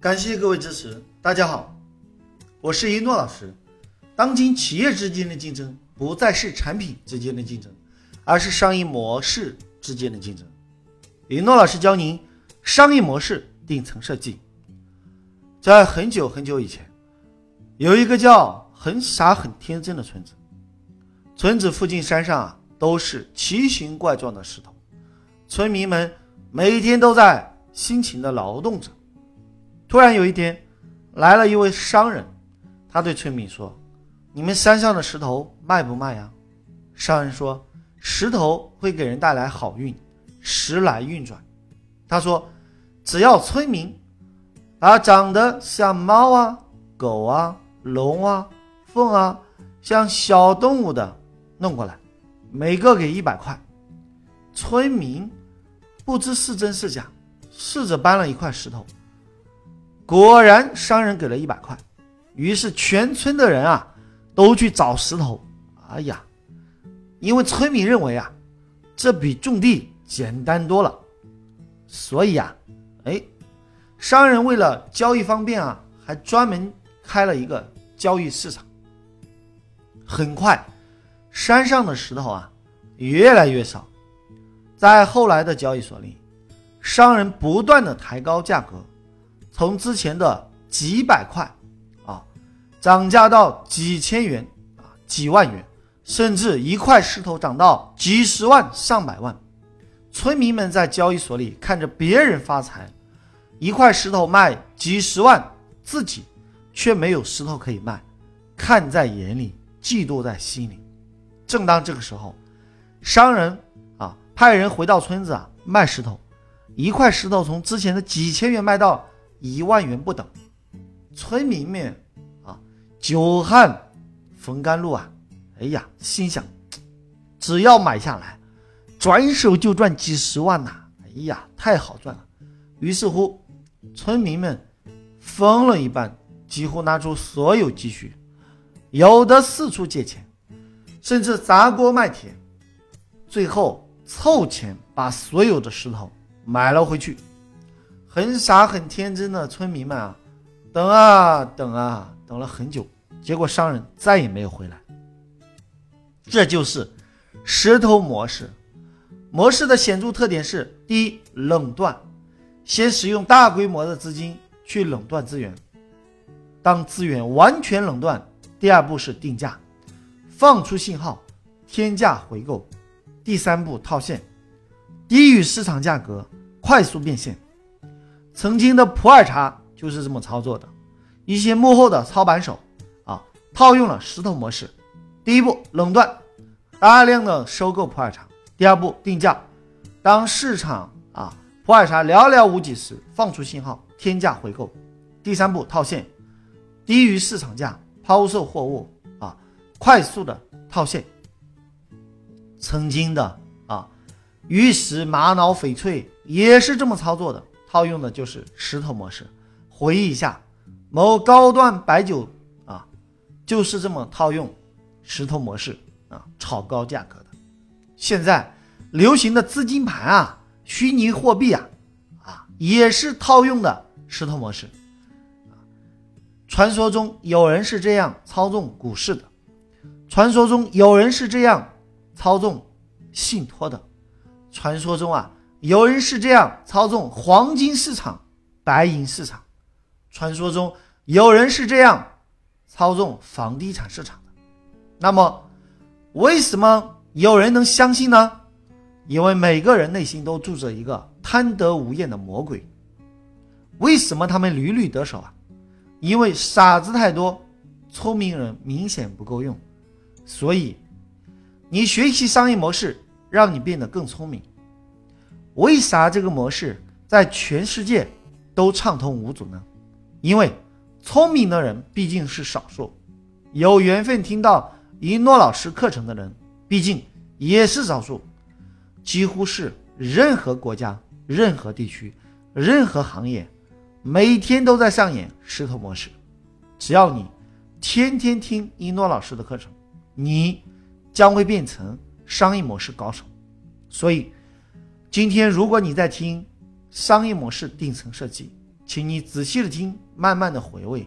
感谢各位支持。大家好，我是一诺老师。当今企业之间的竞争不再是产品之间的竞争，而是商业模式之间的竞争。一诺老师教您商业模式顶层设计。在很久很久以前，有一个叫很傻很天真的村子。村子附近山上啊，都是奇形怪状的石头，村民们每天都在辛勤的劳动着。突然有一天，来了一位商人，他对村民说：“你们山上的石头卖不卖呀？”商人说：“石头会给人带来好运，时来运转。”他说：“只要村民把长得像猫啊、狗啊、龙啊、凤啊，像小动物的。”弄过来，每个给一百块。村民不知是真是假，试着搬了一块石头，果然商人给了一百块。于是全村的人啊都去找石头。哎呀，因为村民认为啊这比种地简单多了，所以啊，哎，商人为了交易方便啊，还专门开了一个交易市场。很快。山上的石头啊，越来越少。在后来的交易所里，商人不断的抬高价格，从之前的几百块啊，涨价到几千元啊，几万元，甚至一块石头涨到几十万、上百万。村民们在交易所里看着别人发财，一块石头卖几十万，自己却没有石头可以卖，看在眼里，嫉妒在心里。正当这个时候，商人啊派人回到村子啊卖石头，一块石头从之前的几千元卖到一万元不等。村民们啊久旱逢甘露啊，哎呀，心想只要买下来，转手就赚几十万呐！哎呀，太好赚了。于是乎，村民们疯了一般，几乎拿出所有积蓄，有的四处借钱。甚至砸锅卖铁，最后凑钱把所有的石头买了回去。很傻很天真的村民们啊，等啊等啊，等了很久，结果商人再也没有回来。这就是石头模式。模式的显著特点是：第一，垄断，先使用大规模的资金去垄断资源；当资源完全垄断，第二步是定价。放出信号，天价回购。第三步套现，低于市场价格，快速变现。曾经的普洱茶就是这么操作的。一些幕后的操盘手啊，套用了石头模式。第一步垄断，大量的收购普洱茶。第二步定价，当市场啊普洱茶寥寥无几时，放出信号，天价回购。第三步套现，低于市场价抛售货物啊。快速的套现，曾经的啊玉石玛瑙翡翠也是这么操作的，套用的就是石头模式。回忆一下，某高端白酒啊，就是这么套用石头模式啊炒高价格的。现在流行的资金盘啊，虚拟货币啊啊也是套用的石头模式。传说中有人是这样操纵股市的。传说中有人是这样操纵信托的，传说中啊有人是这样操纵黄金市场、白银市场，传说中有人是这样操纵房地产市场的。那么，为什么有人能相信呢？因为每个人内心都住着一个贪得无厌的魔鬼。为什么他们屡屡得手啊？因为傻子太多，聪明人明显不够用。所以，你学习商业模式，让你变得更聪明。为啥这个模式在全世界都畅通无阻呢？因为聪明的人毕竟是少数，有缘分听到一诺老师课程的人毕竟也是少数。几乎是任何国家、任何地区、任何行业，每天都在上演石头模式。只要你天天听一诺老师的课程。你将会变成商业模式高手，所以今天如果你在听商业模式顶层设计，请你仔细的听，慢慢的回味，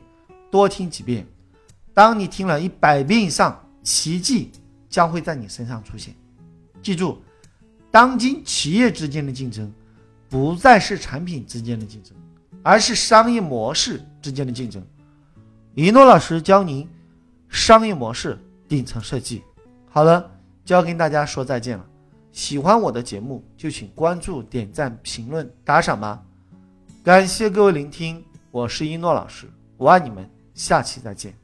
多听几遍。当你听了一百遍以上，奇迹将会在你身上出现。记住，当今企业之间的竞争，不再是产品之间的竞争，而是商业模式之间的竞争。一诺老师教您商业模式顶层设计。好了，就要跟大家说再见了。喜欢我的节目，就请关注、点赞、评论、打赏吧。感谢各位聆听，我是一诺老师，我爱你们，下期再见。